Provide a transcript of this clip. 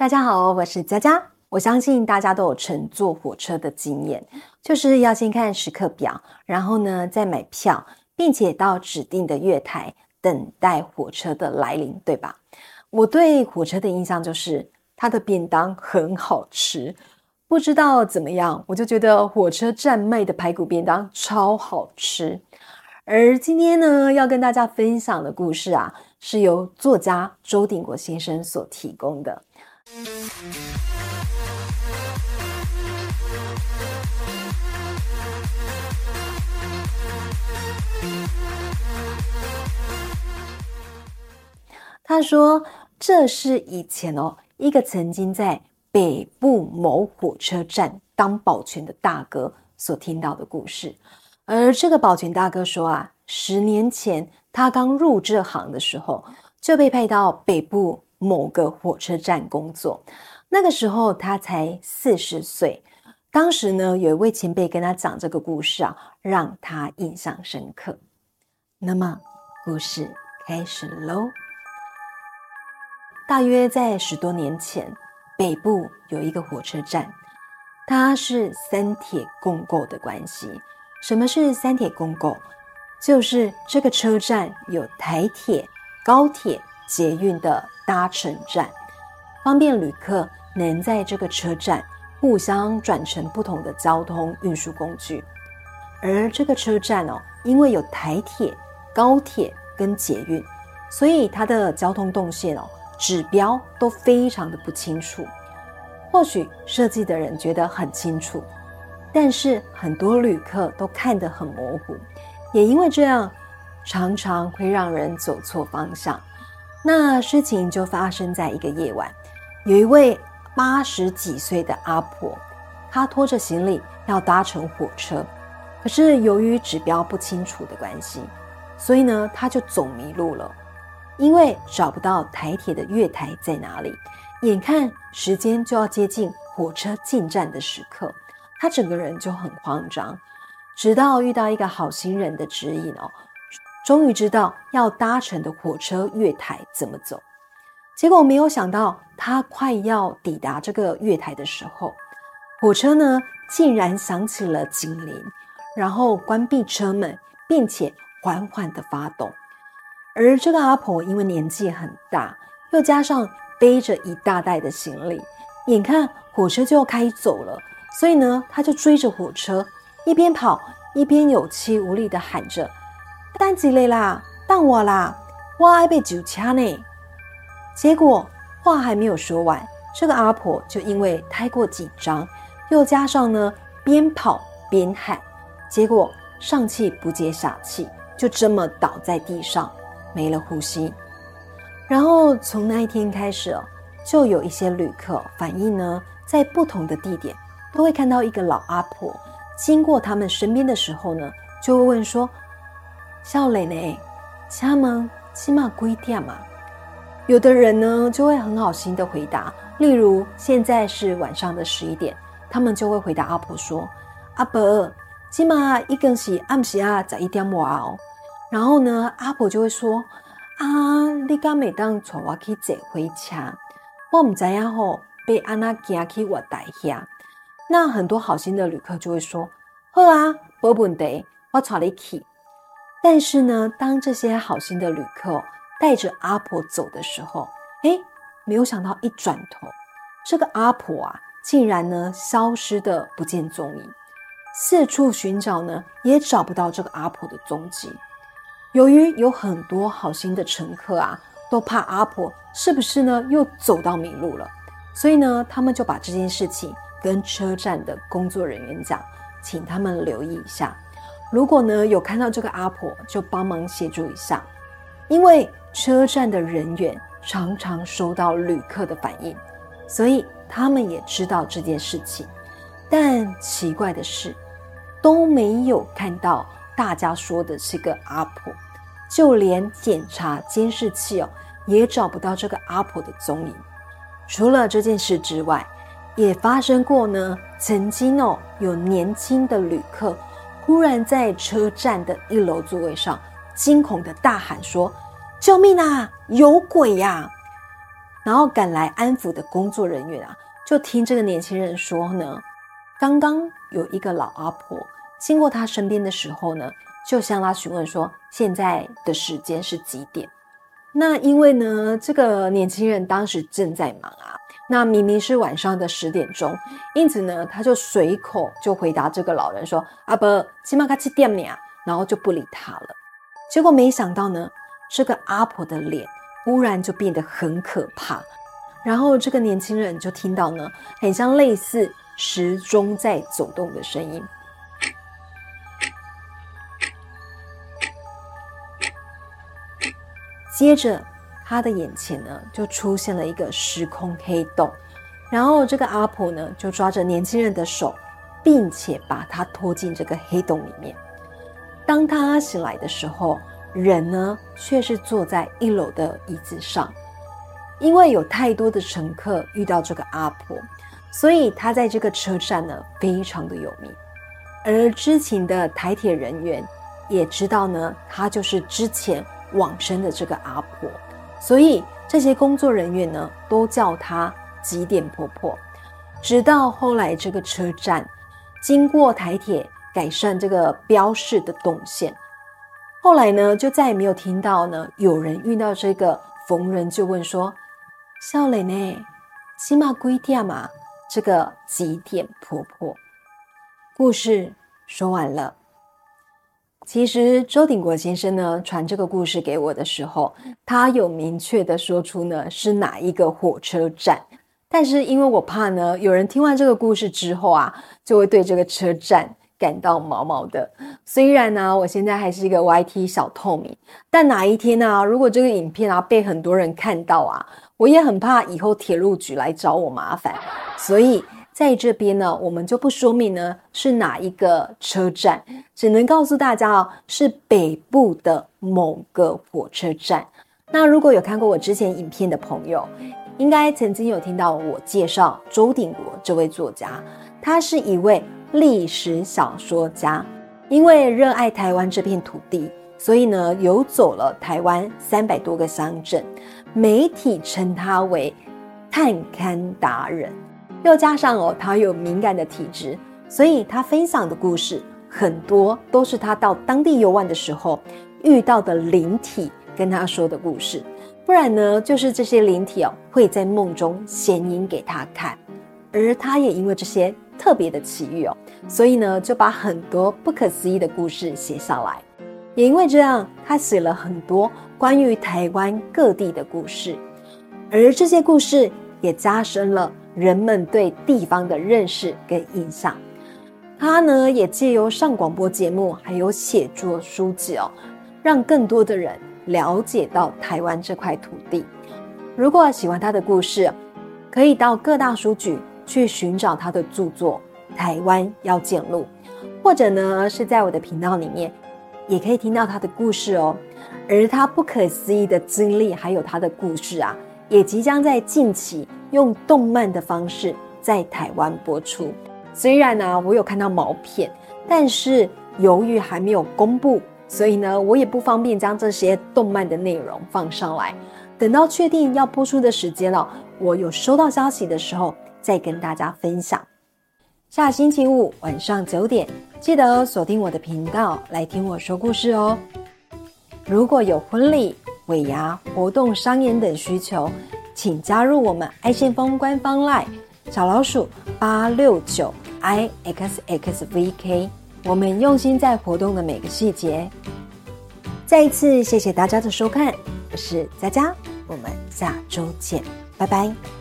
大家好，我是佳佳。我相信大家都有乘坐火车的经验，就是要先看时刻表，然后呢再买票，并且到指定的月台等待火车的来临，对吧？我对火车的印象就是它的便当很好吃，不知道怎么样，我就觉得火车站卖的排骨便当超好吃。而今天呢，要跟大家分享的故事啊，是由作家周鼎国先生所提供的。他说：“这是以前哦，一个曾经在北部某火车站当保全的大哥所听到的故事。而这个保全大哥说啊，十年前他刚入这行的时候，就被派到北部某个火车站工作。那个时候他才四十岁。当时呢，有一位前辈跟他讲这个故事啊，让他印象深刻。那么，故事开始喽。”大约在十多年前，北部有一个火车站，它是三铁共构的关系。什么是三铁共构？就是这个车站有台铁、高铁、捷运的搭乘站，方便旅客能在这个车站互相转乘不同的交通运输工具。而这个车站哦，因为有台铁、高铁跟捷运，所以它的交通动线哦。指标都非常的不清楚，或许设计的人觉得很清楚，但是很多旅客都看得很模糊，也因为这样，常常会让人走错方向。那事情就发生在一个夜晚，有一位八十几岁的阿婆，她拖着行李要搭乘火车，可是由于指标不清楚的关系，所以呢，她就走迷路了。因为找不到台铁的月台在哪里，眼看时间就要接近火车进站的时刻，她整个人就很慌张。直到遇到一个好心人的指引哦，终于知道要搭乘的火车月台怎么走。结果没有想到，他快要抵达这个月台的时候，火车呢竟然响起了警铃，然后关闭车门，并且缓缓的发动。而这个阿婆因为年纪很大，又加上背着一大袋的行李，眼看火车就要开走了，所以呢，他就追着火车，一边跑一边有气无力的喊着：“等几累啦，等我啦，我爱被酒掐呢。”结果话还没有说完，这个阿婆就因为太过紧张，又加上呢边跑边喊，结果上气不接下气，就这么倒在地上。没了呼吸，然后从那一天开始，就有一些旅客反映呢，在不同的地点都会看到一个老阿婆经过他们身边的时候呢，就会问说：“小磊呢？家门起码几点嘛？”有的人呢就会很好心的回答，例如现在是晚上的十一点，他们就会回答阿婆说：“阿伯，起码一根是暗时啊，十一点哇哦。”然后呢，阿婆就会说：“啊，你敢每当带我去坐火车，我唔知呀吼，被安娜惊去我带下。”那很多好心的旅客就会说：“好啊，没问题，我带你去。”但是呢，当这些好心的旅客带着阿婆走的时候，哎，没有想到一转头，这个阿婆啊，竟然呢消失的不见踪影，四处寻找呢，也找不到这个阿婆的踪迹。由于有很多好心的乘客啊，都怕阿婆是不是呢又走到迷路了，所以呢，他们就把这件事情跟车站的工作人员讲，请他们留意一下。如果呢有看到这个阿婆，就帮忙协助一下。因为车站的人员常常收到旅客的反应，所以他们也知道这件事情。但奇怪的是，都没有看到。大家说的这个阿婆，就连检查监视器哦，也找不到这个阿婆的踪影。除了这件事之外，也发生过呢。曾经哦，有年轻的旅客忽然在车站的一楼座位上惊恐的大喊说：“救命啊，有鬼呀！”然后赶来安抚的工作人员啊，就听这个年轻人说呢，刚刚有一个老阿婆经过他身边的时候呢，就向他询问说，现在的时间是几点？那因为呢，这个年轻人当时正在忙啊，那明明是晚上的十点钟，因此呢，他就随口就回答这个老人说：“阿伯，起码卡七点呀。”然后就不理他了。结果没想到呢，这个阿婆的脸忽然就变得很可怕，然后这个年轻人就听到呢，很像类似时钟在走动的声音。接着，他的眼前呢就出现了一个时空黑洞，然后这个阿婆呢就抓着年轻人的手，并且把他拖进这个黑洞里面。当他醒来的时候，人呢却是坐在一楼的椅子上，因为有太多的乘客遇到这个阿婆，所以他在这个车站呢非常的有名，而知情的台铁人员也知道呢，他就是之前。往生的这个阿婆，所以这些工作人员呢，都叫她几点婆婆。直到后来这个车站经过台铁改善这个标示的动线，后来呢，就再也没有听到呢有人遇到这个逢人就问说：“小磊呢，起码几点嘛？”这个几点婆婆，故事说完了。其实周鼎国先生呢传这个故事给我的时候，他有明确的说出呢是哪一个火车站，但是因为我怕呢有人听完这个故事之后啊，就会对这个车站感到毛毛的。虽然呢我现在还是一个 YT 小透明，但哪一天呢如果这个影片啊被很多人看到啊，我也很怕以后铁路局来找我麻烦，所以。在这边呢，我们就不说明呢是哪一个车站，只能告诉大家哦，是北部的某个火车站。那如果有看过我之前影片的朋友，应该曾经有听到我介绍周鼎国这位作家，他是一位历史小说家，因为热爱台湾这片土地，所以呢游走了台湾三百多个乡镇，媒体称他为探勘达人。又加上哦，他有敏感的体质，所以他分享的故事很多都是他到当地游玩的时候遇到的灵体跟他说的故事。不然呢，就是这些灵体哦会在梦中显影给他看，而他也因为这些特别的奇遇哦，所以呢就把很多不可思议的故事写下来。也因为这样，他写了很多关于台湾各地的故事，而这些故事也加深了。人们对地方的认识跟印象，他呢也借由上广播节目，还有写作书籍哦，让更多的人了解到台湾这块土地。如果喜欢他的故事，可以到各大书局去寻找他的著作《台湾要见录》，或者呢是在我的频道里面，也可以听到他的故事哦。而他不可思议的经历，还有他的故事啊，也即将在近期。用动漫的方式在台湾播出。虽然呢，我有看到毛片，但是由于还没有公布，所以呢，我也不方便将这些动漫的内容放上来。等到确定要播出的时间了，我有收到消息的时候再跟大家分享。下星期五晚上九点，记得锁定我的频道来听我说故事哦。如果有婚礼、尾牙、活动、商演等需求。请加入我们爱信封官方 LINE 小老鼠八六九 i x x v k，我们用心在活动的每个细节。再一次谢谢大家的收看，我是佳佳，我们下周见，拜拜。